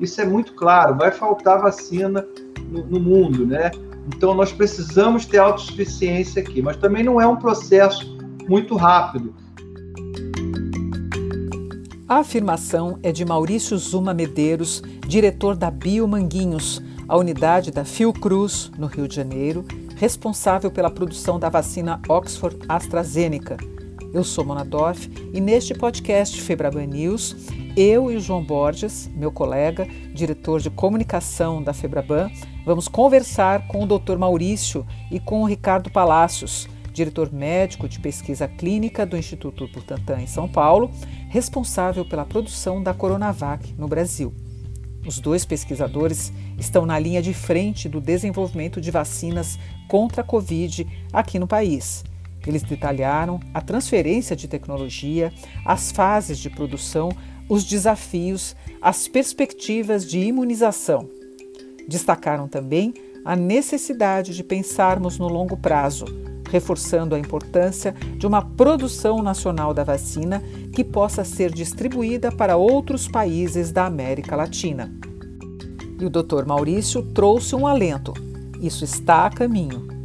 Isso é muito claro, vai faltar vacina no, no mundo, né? Então nós precisamos ter autossuficiência aqui, mas também não é um processo muito rápido. A afirmação é de Maurício Zuma Medeiros, diretor da Biomanguinhos, a unidade da Fiocruz, no Rio de Janeiro, responsável pela produção da vacina Oxford AstraZeneca. Eu sou Mona Dorf e neste podcast Febraban News, eu e o João Borges, meu colega, diretor de comunicação da Febraban, vamos conversar com o Dr. Maurício e com o Ricardo Palácios, diretor médico de pesquisa clínica do Instituto Butantan em São Paulo, responsável pela produção da Coronavac no Brasil. Os dois pesquisadores estão na linha de frente do desenvolvimento de vacinas contra a Covid aqui no país. Eles detalharam a transferência de tecnologia, as fases de produção, os desafios, as perspectivas de imunização. Destacaram também a necessidade de pensarmos no longo prazo, reforçando a importância de uma produção nacional da vacina que possa ser distribuída para outros países da América Latina. E o Dr. Maurício trouxe um alento. Isso está a caminho.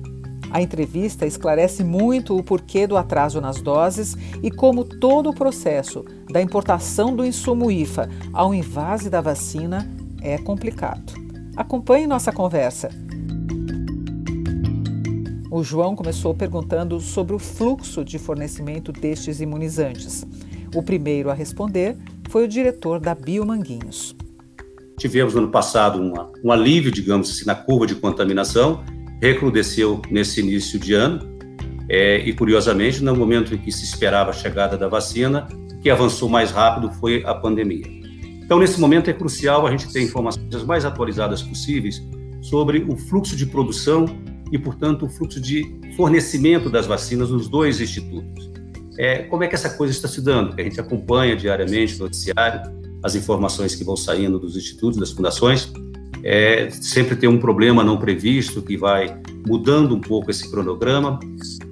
A entrevista esclarece muito o porquê do atraso nas doses e como todo o processo da importação do insumo IFA ao invase da vacina é complicado. Acompanhe nossa conversa. O João começou perguntando sobre o fluxo de fornecimento destes imunizantes. O primeiro a responder foi o diretor da Biomanguinhos. Tivemos no ano passado uma, um alívio, digamos assim, na curva de contaminação, recrudesceu nesse início de ano, é, e curiosamente, no momento em que se esperava a chegada da vacina, o que avançou mais rápido foi a pandemia. Então, nesse momento é crucial a gente ter informações mais atualizadas possíveis sobre o fluxo de produção e, portanto, o fluxo de fornecimento das vacinas nos dois institutos. É, como é que essa coisa está se dando? A gente acompanha diariamente no noticiário as informações que vão saindo dos institutos, das fundações. É, sempre tem um problema não previsto que vai mudando um pouco esse cronograma.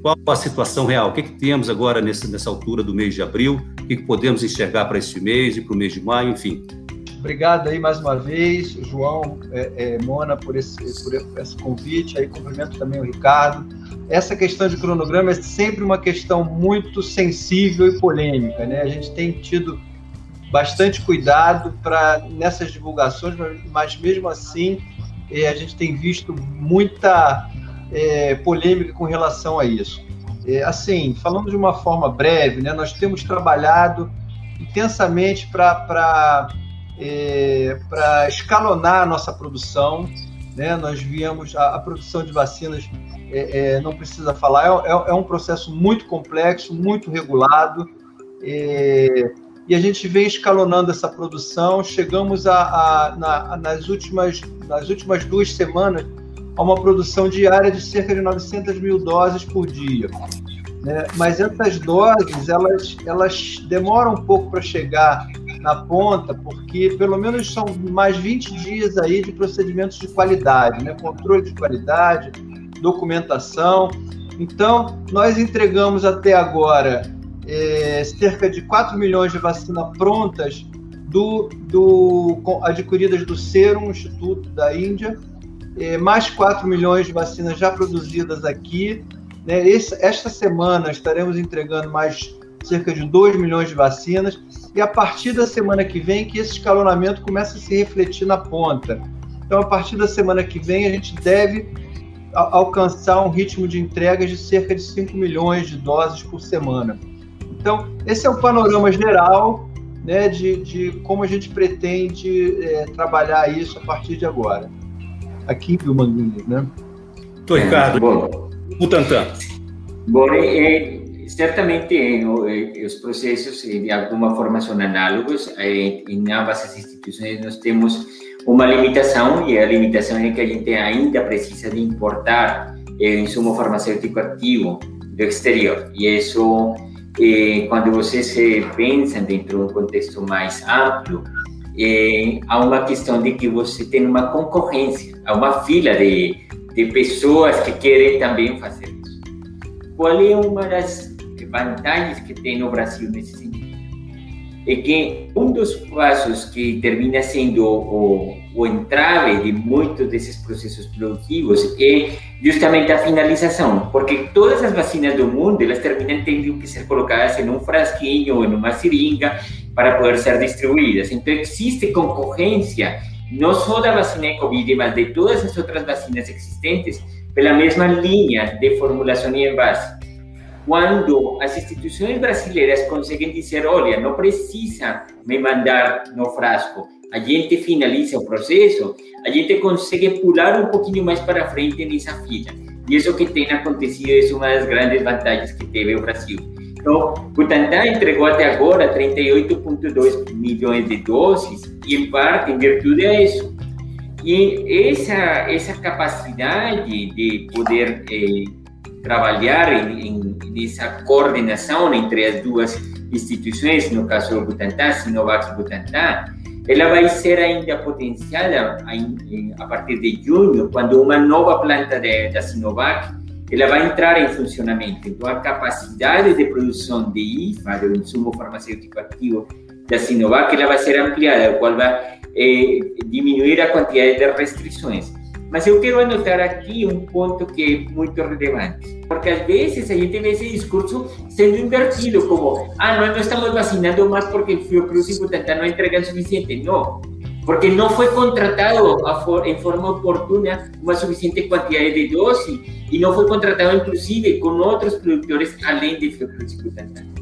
Qual a situação real? O que, que temos agora nessa, nessa altura do mês de abril? O que, que podemos enxergar para esse mês e para o mês de maio? Enfim, Obrigado aí mais uma vez, João, é, é, Mona, por esse, por esse convite. Aí cumprimento também o Ricardo. Essa questão de cronograma é sempre uma questão muito sensível e polêmica, né? A gente tem tido bastante cuidado para nessas divulgações, mas, mas mesmo assim é, a gente tem visto muita é, polêmica com relação a isso. É, assim, falando de uma forma breve, né? Nós temos trabalhado intensamente para é, para escalonar a nossa produção. Né? Nós viemos, a, a produção de vacinas, é, é, não precisa falar, é, é, é, um processo muito complexo, muito regulado, e a gente vem escalonando essa produção. Chegamos a, a na, nas, últimas, nas últimas duas semanas a uma produção diária de cerca de 900 mil doses por dia. Né? Mas essas doses, elas, elas demoram um pouco para chegar na ponta, porque pelo menos são mais 20 dias aí de procedimentos de qualidade, né? controle de qualidade, documentação. Então, nós entregamos até agora é, cerca de 4 milhões de vacinas prontas do, do, adquiridas do Serum Instituto da Índia, é, mais 4 milhões de vacinas já produzidas aqui. Né? Esse, esta semana estaremos entregando mais cerca de 2 milhões de vacinas e a partir da semana que vem que esse escalonamento começa a se refletir na ponta. Então, a partir da semana que vem, a gente deve alcançar um ritmo de entregas de cerca de 5 milhões de doses por semana. Então, esse é o panorama geral né, de, de como a gente pretende é, trabalhar isso a partir de agora. Aqui em Manguinhos, né? Tô, Ricardo. Bom, Butantan. Bom, é, certamente os processos de alguma forma são análogos em ambas as instituições nós temos uma limitação e a limitação é que a gente ainda precisa de importar eh, insumo farmacêutico ativo do exterior e isso quando você se pensa dentro de um contexto mais amplo eh, há uma questão de que você tem uma concorrência há uma fila de, de pessoas que querem também fazer isso qual é uma das vantagens que tem no Brasil nesse sentido. é que um dos passos que termina sendo o, o entrave de muitos desses processos produtivos é justamente a finalização, porque todas as vacinas do mundo elas terminam tendo que ser colocadas em um frasquinho ou em uma seringa para poder ser distribuídas. Então existe concorrência não só da vacina de Covid, mas de todas as outras vacinas existentes pela mesma linha de formulação e envase quando as instituições brasileiras conseguem dizer, olha, não precisa me mandar no frasco, a gente finaliza o processo, a gente consegue pular um pouquinho mais para frente nessa fila. E isso que tem acontecido é uma das grandes vantagens que teve o Brasil. Então, Butantan entregou até agora 38,2 milhões de doses, e em parte em virtude disso. E essa, essa capacidade de poder eh, trabalhar em, em, nessa coordenação entre as duas instituições, no caso do Butantan, Sinovac e Butantan, ela vai ser ainda potenciada a partir de junho, quando uma nova planta de, da Sinovac ela vai entrar em funcionamento. Então, a capacidade de produção de IFA, do insumo farmacêutico ativo da Sinovac, ela vai ser ampliada, o qual vai eh, diminuir a quantidade de restrições. Mas eu quero anotar aqui um ponto que é muito relevante, porque às vezes a gente vê esse discurso sendo invertido, como, ah, nós não estamos vacinando mais porque o Fiocruz e Butantan não entregam suficiente. Não, porque não foi contratado em forma oportuna uma suficiente quantidade de doses e não foi contratado, inclusive, com outros produtores além de Fiocruz e Butantan.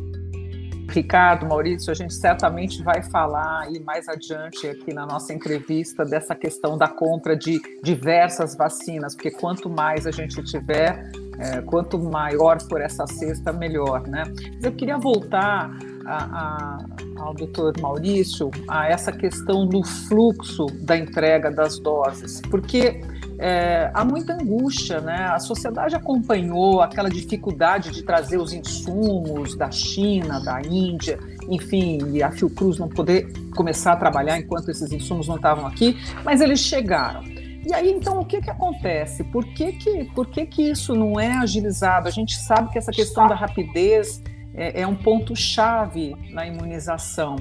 Ricardo, Maurício, a gente certamente vai falar aí mais adiante aqui na nossa entrevista dessa questão da compra de diversas vacinas, porque quanto mais a gente tiver, é, quanto maior for essa cesta, melhor, né? Mas eu queria voltar a, a, ao doutor Maurício a essa questão do fluxo da entrega das doses, porque é, há muita angústia, né? A sociedade acompanhou aquela dificuldade de trazer os insumos da China, da Índia, enfim, e a Fiocruz não poder começar a trabalhar enquanto esses insumos não estavam aqui, mas eles chegaram. E aí, então, o que, que acontece? Por que, que, por que, que isso não é agilizado? A gente sabe que essa questão da rapidez é, é um ponto-chave na imunização.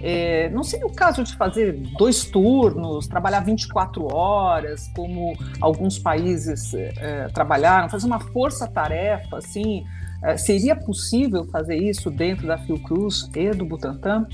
É, não seria o caso de fazer dois turnos, trabalhar 24 horas, como alguns países é, trabalharam, fazer uma força-tarefa, assim, é, seria possível fazer isso dentro da Fiocruz e do Butantan?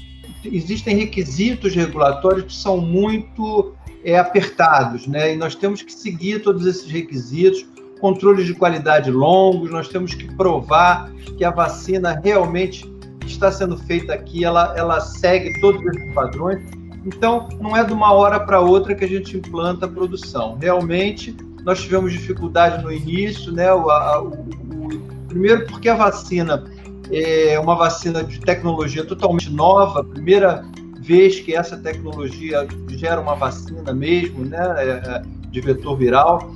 Existem requisitos regulatórios que são muito é, apertados, né? E nós temos que seguir todos esses requisitos controles de qualidade longos, nós temos que provar que a vacina realmente está sendo feita aqui, ela, ela segue todos esses padrões. Então, não é de uma hora para outra que a gente implanta a produção. Realmente, nós tivemos dificuldade no início, né? O, a, o, o, primeiro, porque a vacina é uma vacina de tecnologia totalmente nova, primeira vez que essa tecnologia gera uma vacina mesmo, né? É, é de vetor viral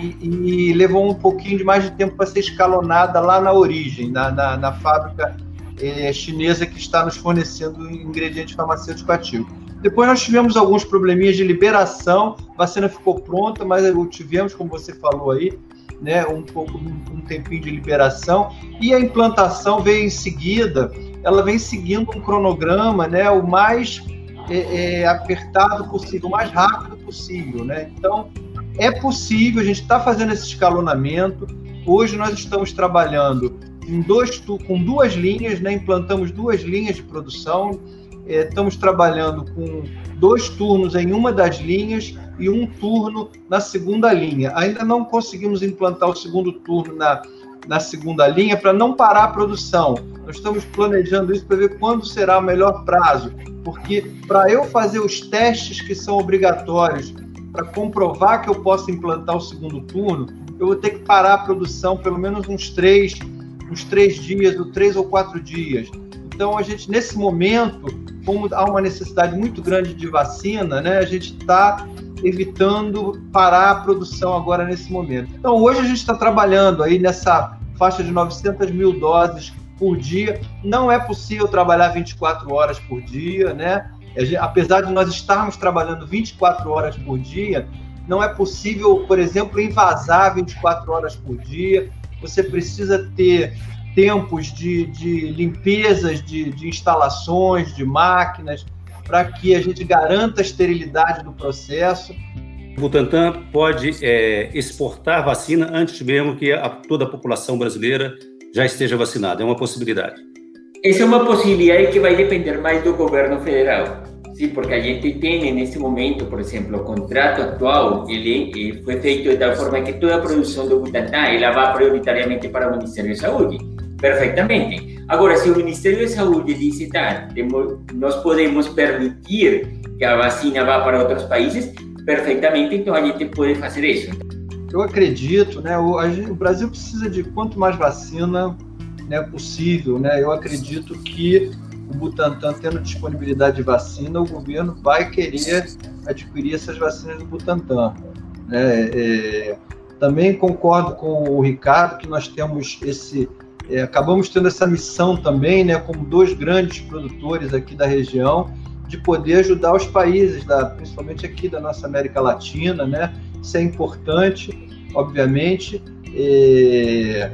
e, e, levou um pouquinho de mais de tempo para ser escalonada lá na origem, na, na, na fábrica é, chinesa que está nos fornecendo ingrediente farmacêutico ativo. Depois nós tivemos alguns probleminhas de liberação, a vacina ficou pronta, mas tivemos, como você falou aí, né, um pouco um tempinho de liberação e a implantação veio em seguida. Ela vem seguindo um cronograma, né, o mais é, é, apertado possível, o mais rápido possível, né. Então é possível, a gente está fazendo esse escalonamento. Hoje nós estamos trabalhando dois, com duas linhas, né? implantamos duas linhas de produção. É, estamos trabalhando com dois turnos em uma das linhas e um turno na segunda linha. Ainda não conseguimos implantar o segundo turno na, na segunda linha para não parar a produção. Nós estamos planejando isso para ver quando será o melhor prazo, porque para eu fazer os testes que são obrigatórios para comprovar que eu posso implantar o segundo turno, eu vou ter que parar a produção pelo menos uns três, uns três dias, ou três ou quatro dias. Então, a gente, nesse momento, como há uma necessidade muito grande de vacina, né, a gente está evitando parar a produção agora nesse momento. Então, hoje a gente está trabalhando aí nessa faixa de 900 mil doses por dia. Não é possível trabalhar 24 horas por dia, né? Apesar de nós estarmos trabalhando 24 horas por dia, não é possível, por exemplo, invasar 24 horas por dia. Você precisa ter tempos de, de limpezas de, de instalações, de máquinas, para que a gente garanta a esterilidade do processo. O Butantan pode é, exportar vacina antes mesmo que a, toda a população brasileira já esteja vacinada. É uma possibilidade. Essa é uma possibilidade que vai depender mais do governo federal. Sim, porque a gente tem nesse momento, por exemplo, o contrato atual, ele eh, foi feito de tal forma que toda a produção do Butantan ela vai prioritariamente para o Ministério da Saúde. Perfeitamente. Agora, se o Ministério da Saúde diz, tá, nós podemos permitir que a vacina vá para outros países, perfeitamente, então a gente pode fazer isso. Eu acredito, né? O, o Brasil precisa de quanto mais vacina né, possível, né? Eu acredito que o Butantan tendo disponibilidade de vacina, o governo vai querer adquirir essas vacinas do Butantan. Né? É, também concordo com o Ricardo que nós temos esse é, acabamos tendo essa missão também, né, como dois grandes produtores aqui da região, de poder ajudar os países, da, principalmente aqui da nossa América Latina, né? Isso é importante, obviamente. É,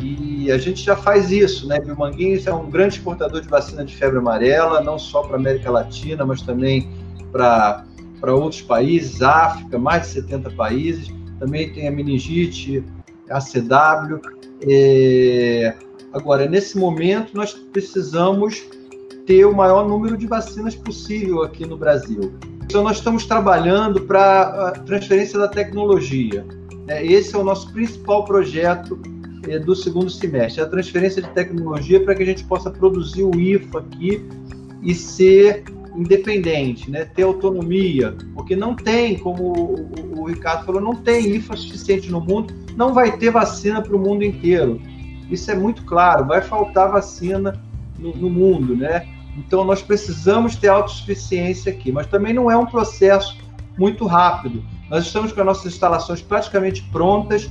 e a gente já faz isso, né? Biomanguinhos é um grande exportador de vacina de febre amarela, não só para a América Latina, mas também para outros países, África, mais de 70 países. Também tem a meningite, a CW. É... Agora, nesse momento, nós precisamos ter o maior número de vacinas possível aqui no Brasil. Então, nós estamos trabalhando para a transferência da tecnologia. Né? Esse é o nosso principal projeto do segundo semestre, a transferência de tecnologia para que a gente possa produzir o IFA aqui e ser independente, né? ter autonomia, porque não tem, como o, o Ricardo falou, não tem IFA suficiente no mundo, não vai ter vacina para o mundo inteiro. Isso é muito claro, vai faltar vacina no, no mundo, né? Então nós precisamos ter autossuficiência aqui, mas também não é um processo muito rápido. Nós estamos com as nossas instalações praticamente prontas.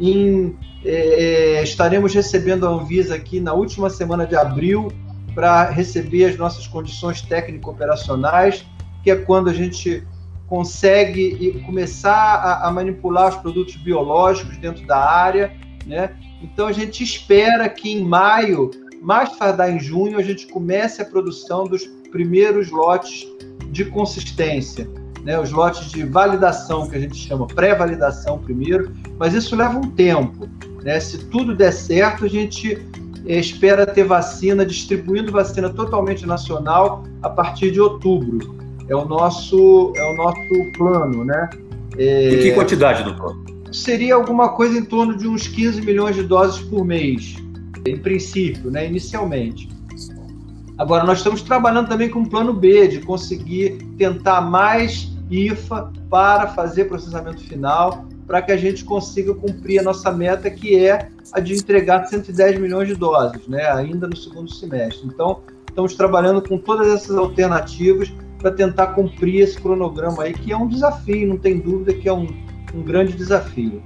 Em, é, é estaremos recebendo a Anvisa aqui na última semana de abril para receber as nossas condições técnico-operacionais, que é quando a gente consegue começar a, a, manipular os produtos biológicos dentro da área, né? Então a gente espera que em maio, mais tardar em junho, a gente comece a produção dos primeiros lotes de consistência, né? Os lotes de validação que a gente chama pré-validação primeiro, mas isso leva um tempo, né? Se tudo der certo, a gente espera ter vacina, distribuindo vacina totalmente nacional a partir de outubro. É o nosso, é o nosso plano, né? É, em que quantidade, doutor? Seria alguma coisa em torno de uns 15 milhões de doses por mês, em princípio, né? Inicialmente. Agora, nós estamos trabalhando também com um plano B, de conseguir tentar mais IFA para fazer processamento final para que a gente consiga cumprir a nossa meta, que é a de entregar 110 milhões de doses, né, ainda no segundo semestre. Então, estamos trabalhando com todas essas alternativas para tentar cumprir esse cronograma aí, que é um desafio, não tem dúvida que é um, um grande desafio.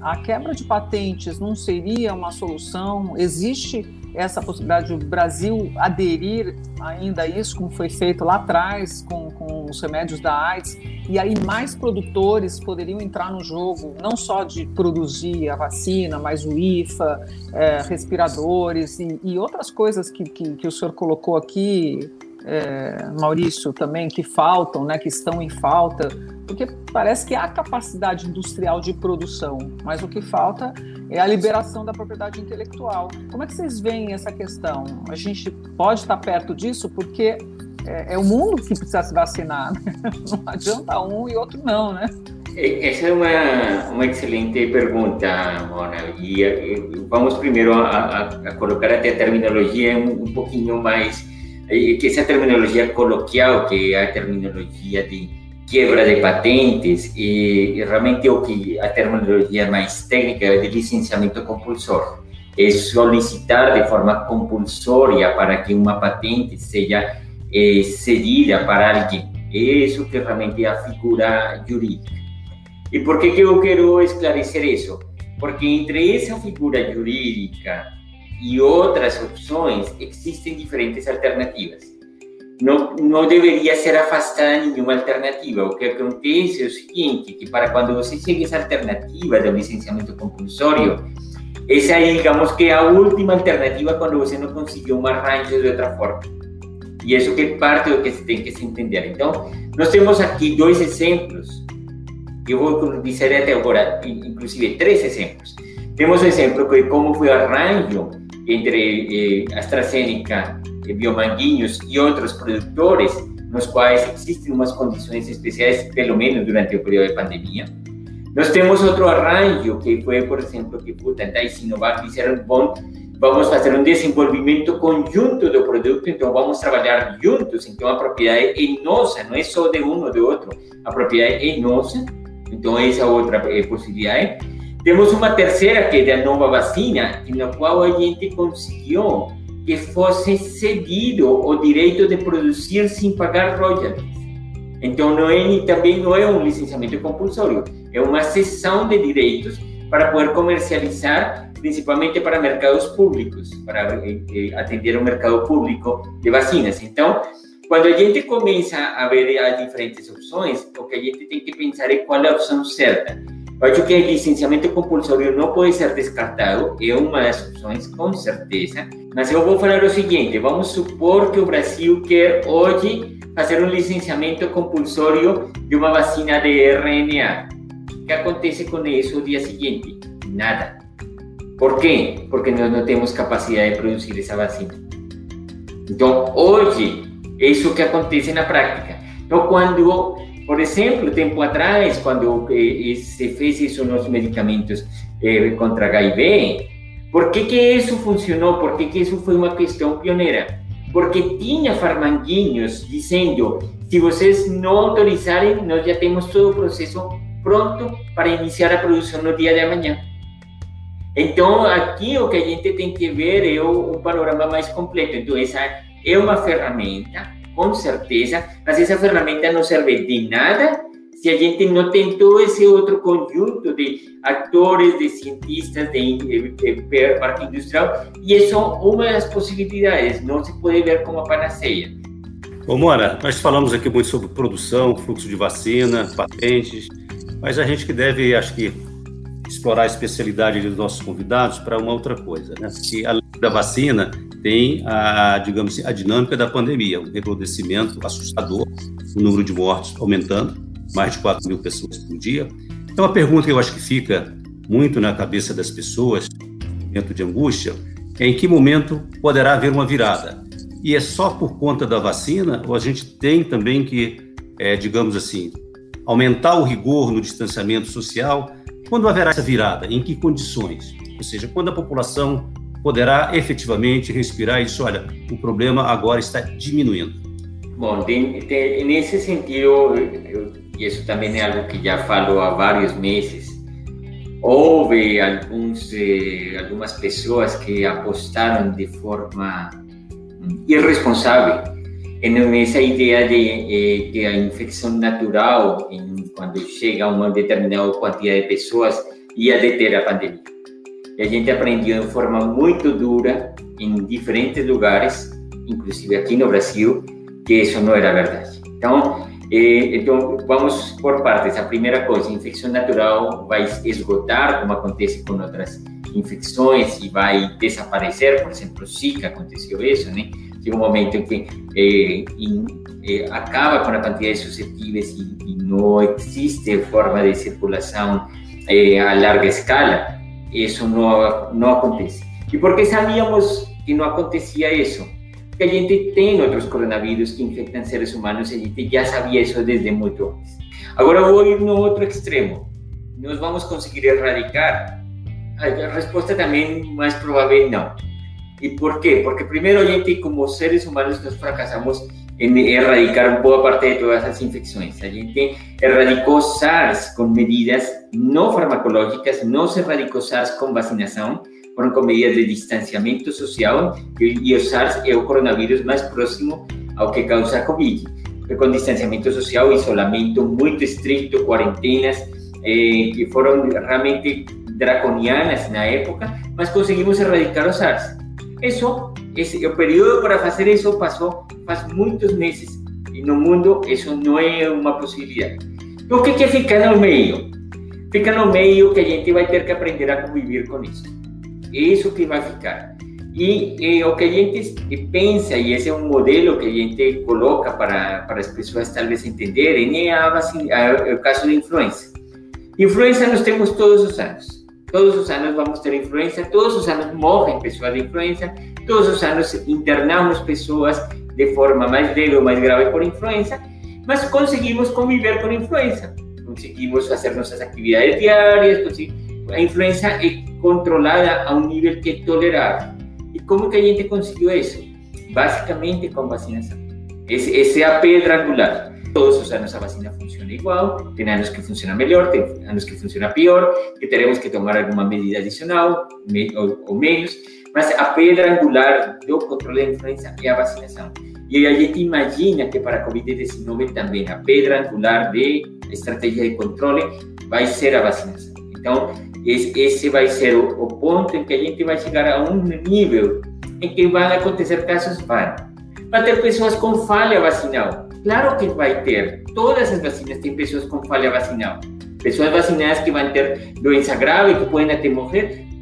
A quebra de patentes não seria uma solução? Existe essa possibilidade do Brasil aderir ainda a isso, como foi feito lá atrás com, com os remédios da AIDS, e aí mais produtores poderiam entrar no jogo, não só de produzir a vacina, mas o IFA, é, respiradores e, e, outras coisas que, que, que o senhor colocou aqui, é, Maurício, também, que faltam, né, que estão em falta, porque parece que há capacidade industrial de produção, mas o que falta é a liberação da propriedade intelectual. Como é que vocês veem essa questão? A gente pode estar perto disso porque é, é o mundo que precisa se vacinar. Né? Não adianta um e outro não, né? Essa é uma, uma excelente pergunta, Mona. E, vamos primeiro a, a, a, colocar até a terminologia um, um pouquinho mais, que essa terminologia coloquial, que é a terminologia de quebra de patentes, e, e realmente o que a terminologia mais técnica é de licenciamento compulsório. É solicitar de forma compulsória para que uma patente seja eh, cedida para alguém. Isso que realmente é a figura jurídica. E por que, que eu quero esclarecer isso? Porque entre essa figura jurídica e outras opções existem diferentes alternativas. Não, não deveria ser afastada nenhuma alternativa. O que acontece é o seguinte, que para quando você segue essa alternativa do licenciamento compulsório, essa aí, digamos que é a última alternativa quando você não conseguiu um arranjo de outra forma. E isso que é parte do que se tem que entender. Então, nós temos aqui dois exemplos. Eu vou dizer até agora, inclusive, três exemplos. Temos o exemplo de como foi o arranjo entre eh, AstraZeneca, eh, Biomanguinhos e outros produtores, nos quais existem umas condições especiais, pelo menos durante o período de pandemia. Nós temos outro arranjo, que foi, por exemplo, que Butantan e Sinovac disseram, bom, vamos fazer um desenvolvimento conjunto do produto, então vamos trabalhar juntos, então a propriedade é nossa, não é só de um ou de outro, a propriedade é nossa, então essa é outra é, possibilidade. Temos uma terceira, que é da nova vacina, na qual a gente conseguiu que fosse cedido o direito de produzir sem pagar royalties. Então, não é, também não é um licenciamento compulsório, é uma cessão de direitos para poder comercializar, principalmente para mercados públicos, para eh, eh, atender o mercado público de vacinas. Então, quando a gente começa a ver as diferentes opções, o que a gente tem que pensar é qual é a opção certa. Eu acho que o licenciamento compulsório não pode ser descartado, é uma das opções, com certeza. Mas eu vou falar o seguinte: vamos supor que o Brasil quer hoje fazer um licenciamento compulsório de uma vacina de RNA. O que acontece com isso no dia seguinte? Nada. Por quê? Porque nós não temos capacidade de produzir essa vacina. Então, hoje, é isso que acontece na prática. Então, quando por exemplo, tempo atrás, quando se fez isso nos medicamentos eh, contra HIV, por que, que isso funcionou? Por que, que isso foi uma questão pioneira? Porque tinha farmanguinhos dizendo: se vocês não autorizarem, nós já temos todo o processo pronto para iniciar a produção no dia de amanhã. Então, aqui o que a gente tem que ver é o, o panorama mais completo. Então, essa é uma ferramenta com certeza, mas essa ferramenta não serve de nada se a gente não tem todo esse outro conjunto de atores, de cientistas, de, de, de parque industrial, e é só uma das possibilidades, não se pode ver como a panaceia. Bom, Mora, nós falamos aqui muito sobre produção, fluxo de vacina, patentes, mas a gente que deve, acho que, explorar a especialidade dos nossos convidados para uma outra coisa, né? Que além da vacina, tem a, digamos assim, a dinâmica da pandemia, um recrudescimento assustador, o número de mortos aumentando, mais de 4 mil pessoas por dia. Então, a pergunta que eu acho que fica muito na cabeça das pessoas, momento de angústia, é em que momento poderá haver uma virada? E é só por conta da vacina ou a gente tem também que, é, digamos assim, aumentar o rigor no distanciamento social? Quando haverá essa virada? Em que condições? Ou seja, quando a população poderá efetivamente respirar isso. Olha, o problema agora está diminuindo. Bom, nesse sentido, e isso também é algo que já falo há vários meses, houve alguns, eh, algumas pessoas que apostaram de forma irresponsável nessa ideia de eh, que a infecção natural, quando chega a uma determinada quantidade de pessoas, ia deter a pandemia. A gente aprendeu de forma muito dura em diferentes lugares, inclusive aqui no Brasil, que isso não era verdade. Então, eh, vamos por partes. A primeira coisa, infecção natural vai esgotar, como acontece com outras infecções, e vai desaparecer. Por exemplo, Zika aconteceu isso, né? Chega um momento em que eh, eh, acaba com a quantidade de suscetíveis e, e não existe forma de circulação eh, a larga escala isso não, não acontece. E por que sabíamos que não acontecia isso? Porque a gente tem outros coronavírus que infectam seres humanos e a gente já sabia isso desde muito antes. Agora vou ir no outro extremo. Nós vamos conseguir erradicar? A resposta também mais provável não. E por quê? Porque primeiro a gente, como seres humanos, nós fracassamos em erradicar boa parte de todas as infecções. A gente erradicou SARS com medidas não farmacológicas, não se erradicou SARS com vacinação, foram com medidas de distanciamento social, e o SARS é o coronavírus mais próximo ao que causa Covid. Com distanciamento social, isolamento muito estrito, quarentenas, eh, que foram realmente draconianas na época, mas conseguimos erradicar o SARS. Isso, esse, o período para fazer isso passou faz muitos meses e no mundo isso não é uma possibilidade. Então, o que, que fica no meio? Fica no meio que a gente vai ter que aprender a conviver com isso. É isso que vai ficar. E, e, o que a gente pensa, e esse é um modelo que a gente coloca para, para as pessoas talvez entenderem, é, a é o caso da influenza. Influenza nós temos todos os anos. Todos os anos vamos ter influenza, todos os anos morrem pessoas de influenza, todos os anos internamos pessoas de forma mais leve ou mais grave por influenza, mas conseguimos conviver com influenza. Conseguimos fazer nossas atividades diárias, a influenza é controlada a um nível que é tolerável. E como que a gente conseguiu isso? Basicamente com vacinação. Esse, a pedra angular. Todos os anos a vacina funciona igual, tem anos que funciona melhor, tem anos que funciona pior, que teremos que tomar alguma medida adicional ou menos, mas a pedra angular do controle da influenza é a vacinação. E a gente imagina que para a Covid-19 também a pedra angular de estratégia de controle vai ser a vacinação. Então, esse vai ser o, ponto em que a gente vai chegar a um nível em que vão acontecer casos, vai. Vai ter pessoas com falha vacinal. Claro que vai ter. Todas as vacinas têm pessoas com falha vacinal. Pessoas vacinadas que vão ter doença grave, que podem até.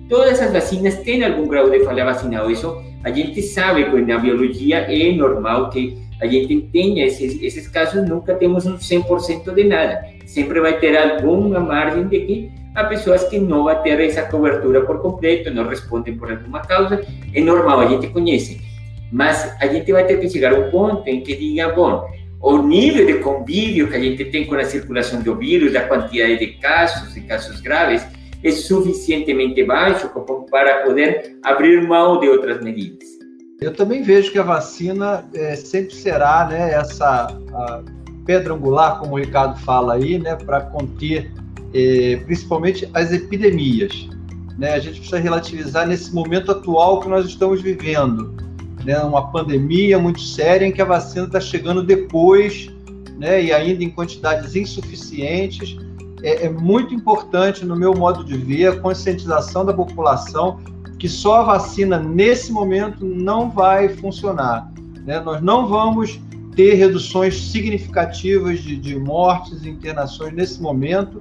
Todas as vacinas têm algum grau de falha vacinal. Isso a gente sabe que na biologia é normal que a gente tenha esses, esses casos, nunca temos um 100% de nada. Sempre vai ter alguma margem de que há pessoas que não vão ter essa cobertura por completo, não respondem por alguma causa, é normal, a gente conhece. Mas a gente vai ter que chegar a um ponto em que diga, bom, o nível de convívio que a gente tem com a circulação do vírus, a quantidade de casos, de casos graves, é suficientemente baixo para poder abrir mão de outras medidas. Eu também vejo que a vacina é, sempre será né, essa pedra angular, como o Ricardo fala aí, né, para conter é, principalmente as epidemias. Né? A gente precisa relativizar nesse momento atual que nós estamos vivendo, né? uma pandemia muito séria em que a vacina está chegando depois, né? e ainda em quantidades insuficientes. É, é muito importante, no meu modo de ver, a conscientização da população que só a vacina nesse momento não vai funcionar. Né? Nós não vamos ter reduções significativas de, de mortes e internações nesse momento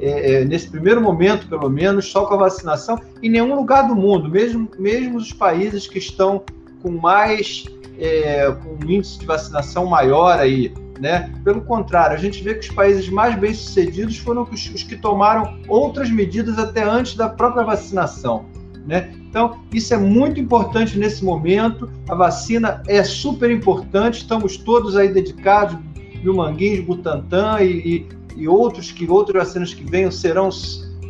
é, é, nesse primeiro momento, pelo menos, só com a vacinação, em nenhum lugar do mundo, mesmo, mesmo os países que estão com mais, é, com um índice de vacinação maior aí, né? Pelo contrário, a gente vê que os países mais bem-sucedidos foram os, os que tomaram outras medidas até antes da própria vacinação, né? Então, isso é muito importante nesse momento. A vacina é super importante, estamos todos aí dedicados, no Manguinhos, Butantan e, e outros que outras vacinas que venham serão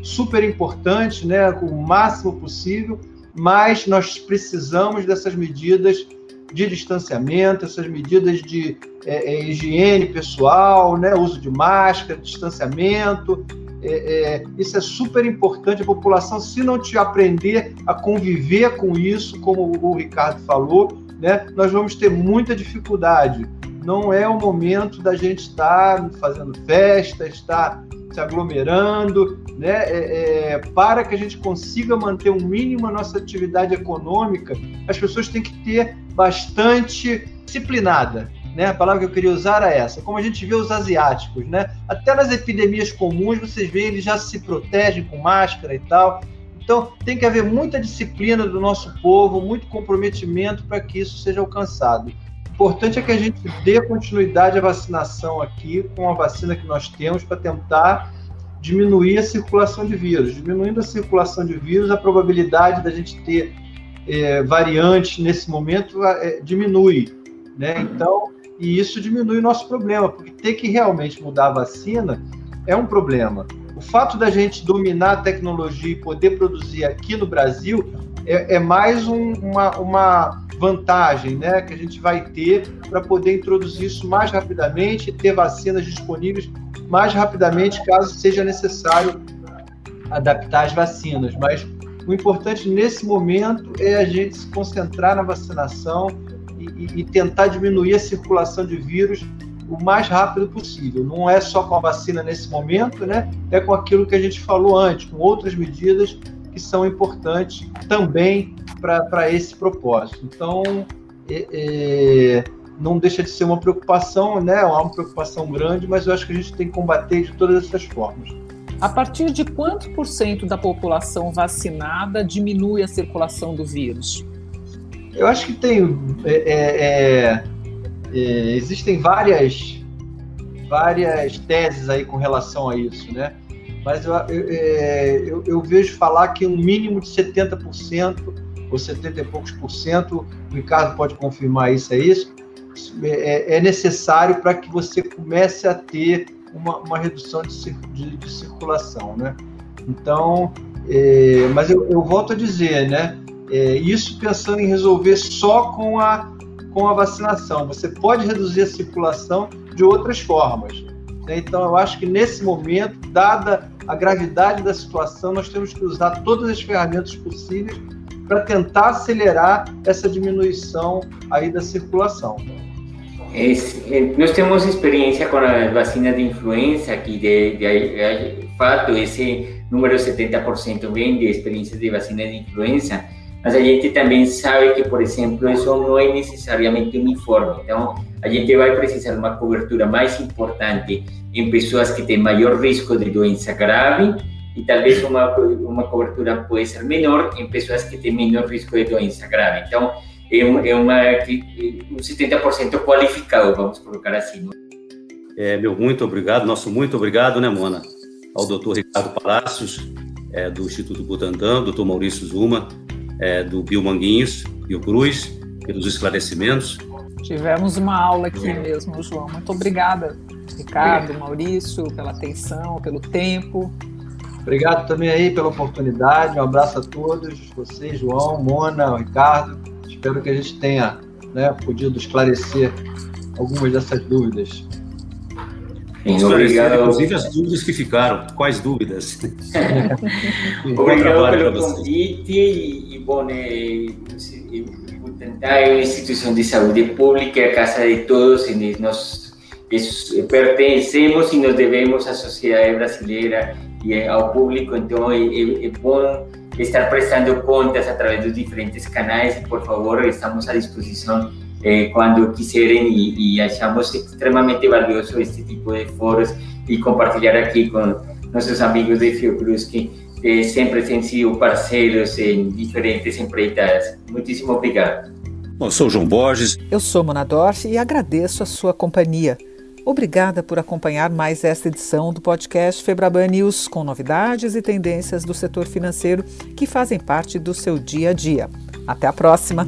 super importantes, né, com o máximo possível, mas nós precisamos dessas medidas de distanciamento, essas medidas de é, é, higiene pessoal, né, uso de máscara, distanciamento. É, é isso é super importante. A população, se não te aprender a conviver com isso, como o Ricardo falou, né, nós vamos ter muita dificuldade não é o momento da gente estar fazendo festa, estar se aglomerando, né? É, é, para que a gente consiga manter um mínimo a nossa atividade econômica, as pessoas têm que ter bastante disciplinada. Né? A palavra que eu queria usar é essa. Como a gente vê os asiáticos, né? Até nas epidemias comuns, vocês veem, eles já se protegem com máscara e tal. Então, tem que haver muita disciplina do nosso povo, muito comprometimento para que isso seja alcançado importante é que a gente dê continuidade à vacinação aqui com a vacina que nós temos para tentar diminuir a circulação de vírus. Diminuindo a circulação de vírus, a probabilidade da gente ter é, variantes nesse momento é, diminui. Né? Então, e isso diminui o nosso problema, porque ter que realmente mudar a vacina é um problema. O fato da gente dominar a tecnologia e poder produzir aqui no Brasil é, é mais um, uma, uma vantagem né, que a gente vai ter para poder introduzir isso mais rapidamente ter vacinas disponíveis mais rapidamente, caso seja necessário adaptar as vacinas. Mas o importante nesse momento é a gente se concentrar na vacinação e, e tentar diminuir a circulação de vírus o mais rápido possível. Não é só com a vacina nesse momento, né? É com aquilo que a gente falou antes, com outras medidas que são importantes também para esse propósito. Então, é, é, não deixa de ser uma preocupação, né? É uma preocupação grande, mas eu acho que a gente tem que combater de todas essas formas. A partir de quanto por cento da população vacinada diminui a circulação do vírus? Eu acho que tem. É, é, é existem várias, várias teses aí com relação a isso, né? Mas eu, é, eu, eu vejo falar que um mínimo de 70% ou 70 e poucos por cento, o Ricardo pode confirmar isso, é isso, é, é necessário para que você comece a ter uma, uma redução de, de, de, circulação, né? Então, é, mas eu, eu, volto a dizer, né? É, isso pensando em resolver só com a, com a vacinação. Você pode reduzir a circulação de outras formas. Né? Então, eu acho que nesse momento, dada a gravidade da situação, nós temos que usar todas as ferramentas possíveis para tentar acelerar essa diminuição aí da circulação. Eh, nós temos experiência com a vacina de influenza, que de, de, de fato esse número 70% vem de experiências de vacina de influenza, mas a gente também sabe que, por exemplo, isso não é necessariamente uniforme. Então, a gente vai precisar uma cobertura mais importante em pessoas que têm maior risco de doença grave e talvez uma, uma cobertura pode ser menor em pessoas que têm menor risco de doença grave. Então, é, um, é uma, um 70% qualificado, vamos colocar assim. É, meu muito obrigado, nosso muito obrigado, né, Mona, ao doutor Ricardo Palácios, é, do Instituto Butantan, doutor Maurício Zuma, é, do Biomanguinhos, Biocruz, pelos esclarecimentos. Tivemos uma aula aqui mesmo, João. Muito obrigada, Ricardo, Maurício, pela atenção, pelo tempo. Obrigado também aí pela oportunidade. Um abraço a todos, vocês, João, Mona, Ricardo. Espero que a gente tenha né, podido esclarecer algumas dessas dúvidas. Sim, obrigado. Inclusive as dúvidas que ficaram. Quais dúvidas? obrigado pelo convite e, e bom, é, tentar é uma instituição de saúde pública, a casa de todos, e nós pertencemos e nos devemos à sociedade brasileira e ao público, então é, é, bom estar prestando contas a través dos diferentes canais e, por favor, estamos à disposição eh, quando quiserem e, e, achamos extremamente valioso este tipo de foros e compartilhar aqui com nossos amigos de Fiocruz que eh, sempre têm sido parceiros em diferentes empreitadas. Muitíssimo obrigado. Bom, sou João Borges. Eu sou Mona Dorf e agradeço a sua companhia. Obrigada por acompanhar mais esta edição do podcast Febraban News, com novidades e tendências do setor financeiro que fazem parte do seu dia a dia. Até a próxima!